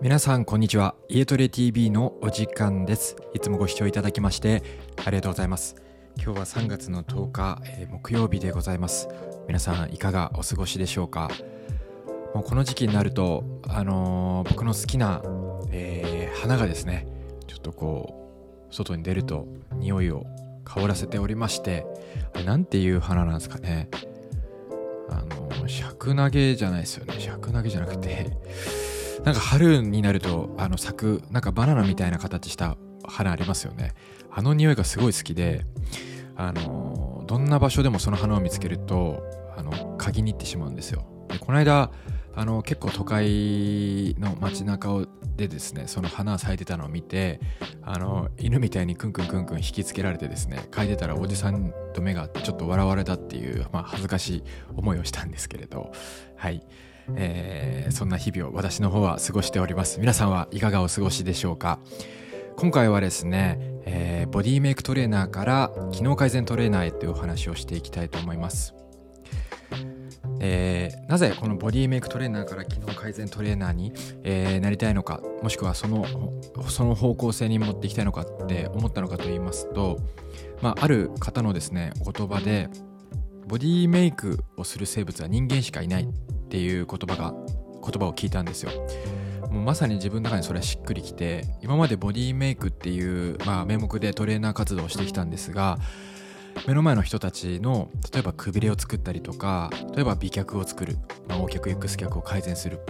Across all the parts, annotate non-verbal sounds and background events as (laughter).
皆さんこんにちは。家トレ TV のお時間です。いつもご視聴いただきましてありがとうございます。今日は3月の10日、えー、木曜日でございます。皆さんいかがお過ごしでしょうか？もうこの時期になるとあのー、僕の好きな、えー、花がですねちょっとこう外に出ると匂いを香らせておりましてあれなんていう花なんですかね？あの尺投げじゃないですよね。尺投げじゃなくて (laughs) なんか春になるとあの咲くなんかバナナみたいな形した花ありますよね。あの匂いがすごい好きであのどんな場所でもその花を見つけるとあの嗅ぎに行ってしまうんですよ。でこの間あの結構都会の街中でですねその花咲いてたのを見てあの犬みたいにクンクンクンクン引きつけられてですね嗅いでたらおじさんと目が合ってちょっと笑われたっていう、まあ、恥ずかしい思いをしたんですけれどはい。えー、そんな日々を私の方は過ごしております。皆さんはいかがお過ごしでしょうか？今回はですね、えー、ボディメイクトレーナーから機能改善トレーナーへというお話をしていきたいと思います。えー、なぜこのボディメイクトレーナーから機能改善トレーナーに、えー、なりたいのかもしくはそのその方向性に持っていきたいのかって思ったのかと言いますと、まあ、ある方のですねお言葉でボディメイクをする生物は人間しかいないっていう言葉が言葉を聞いたんですよ。もうまさに自分の中にそれはしっくりきて今までボディメイクっていう、まあ、名目でトレーナー活動をしてきたんですが目の前の人たちの例えばくびれを作ったりとか例えば美脚を作る、まあ、O 脚 X 脚を改善する。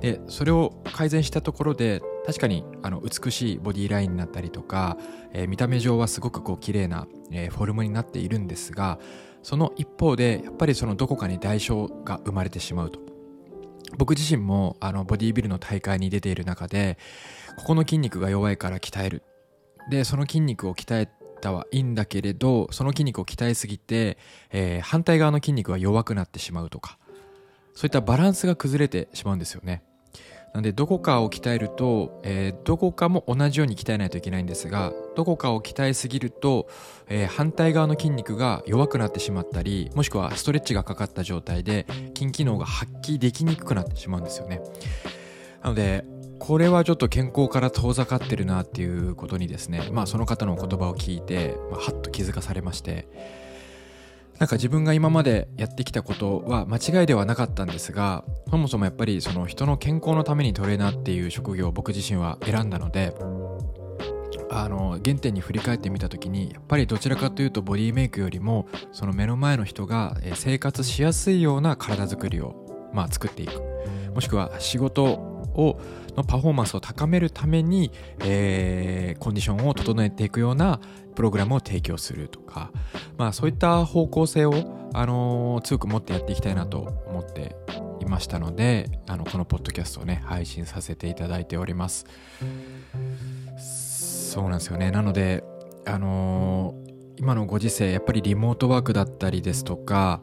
でそれを改善したところで確かにあの美しいボディラインになったりとか、えー、見た目上はすごくこう綺麗な、えー、フォルムになっているんですがその一方でやっぱりそのどこかに代償が生まれてしまうと。僕自身もあのボディービルの大会に出ている中でここの筋肉が弱いから鍛える。でその筋肉を鍛えたはいいんだけれどその筋肉を鍛えすぎて、えー、反対側の筋肉が弱くなってしまうとかそういったバランスが崩れてしまうんですよね。なのでどこかを鍛えると、えー、どこかも同じように鍛えないといけないんですがどこかを鍛えすぎると、えー、反対側の筋肉が弱くなってしまったりもしくはストレッチがかかった状態で筋機能が発揮できにくくなってしまうんですよね。なのでこれはちょっと健康から遠ざかってるなっていうことにですねまあその方の言葉を聞いて、まあ、はっと気づかされましてなんか自分が今までやってきたことは間違いではなかったんですがそもそもやっぱりその人の健康のためにトレーナーっていう職業を僕自身は選んだのであの原点に振り返ってみた時にやっぱりどちらかというとボディメイクよりもその目の前の人が生活しやすいような体づくりを、まあ、作っていく。もしくは仕事をのパフォーマンスを高めるために、えー、コンディションを整えていくようなプログラムを提供するとか、まあ、そういった方向性を、あのー、強く持ってやっていきたいなと思っていましたのであのこのポッドキャストをね配信させていただいております。そうなんですよね。なのであのー、今のご時世やっぱりリモートワークだったりですとか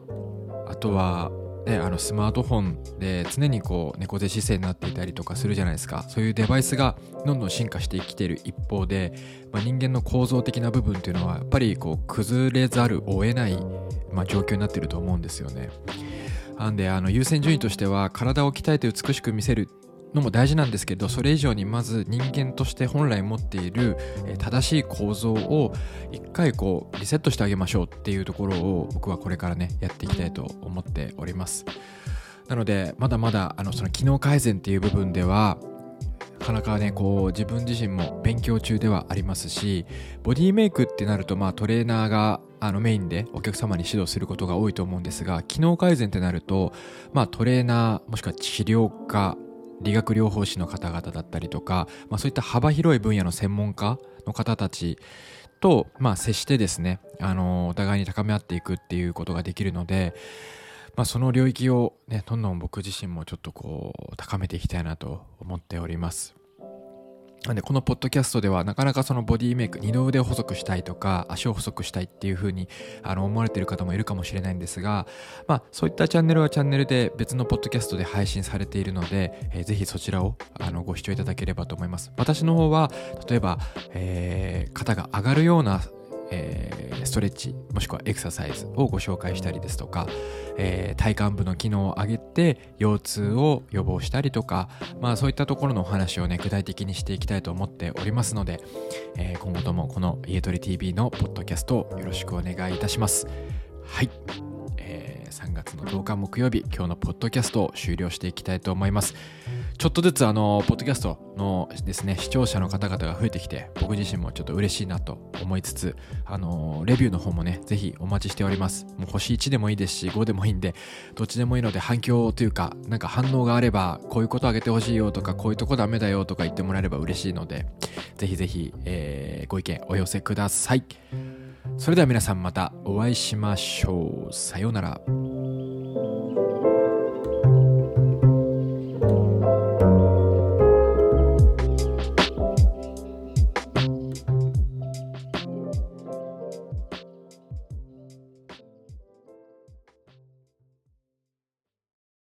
あとはね、あのスマートフォンで常にこう猫背姿勢になっていたりとかするじゃないですかそういうデバイスがどんどん進化してきている一方で、まあ、人間の構造的な部分っていうのはやっぱりこう崩れざるを得ない、まあ、状況になってると思うんですよね。なんであの優先順位としては体を鍛えて美しく見せるのも大事なんですけどそれ以上にまず人間として本来持っている正しい構造を一回こうリセットしてあげましょうっていうところを僕はこれからねやっていきたいと思っております。なのでまだまだあのその機能改善っていう部分ではなかなかねこう自分自身も勉強中ではありますしボディメイクってなるとまあトレーナーがあのメインでお客様に指導することが多いと思うんですが機能改善ってなるとまあトレーナーもしくは治療家理学療法士の方々だったりとか、まあ、そういった幅広い分野の専門家の方たちと、まあ、接してですね、あのお互いに高め合っていくっていうことができるので、まあ、その領域をね、どんどん僕自身もちょっとこう、高めていきたいなと思っております。なんでこのポッドキャストではなかなかそのボディメイク二の腕を細くしたいとか足を細くしたいっていう風にあの思われている方もいるかもしれないんですが、まあ、そういったチャンネルはチャンネルで別のポッドキャストで配信されているので、えー、ぜひそちらをあのご視聴いただければと思います。私の方は例えば、えー、肩が上がるようなえ、ストレッチもしくはエクササイズをご紹介したりですとか、えー、体幹部の機能を上げて腰痛を予防したりとか、まあ、そういったところのお話をね具体的にしていきたいと思っておりますので、えー、今後ともこの家取り TV のポッドキャストをよろしくお願いいたします。はい、えー、3月の10日木曜日今日のポッドキャストを終了していきたいと思います。ちょっとずつあのポッドキャストのですね視聴者の方々が増えてきて僕自身もちょっと嬉しいなと思いつつあのレビューの方もねぜひお待ちしております。もう星1でもいいですし5でもいいんでどっちでもいいので反響というかなんか反応があればこういうことあげてほしいよとかこういうとこダメだよとか言ってもらえれば嬉しいのでぜひぜひ、えー、ご意見お寄せください。それでは皆さんまたお会いしましょう。さようなら。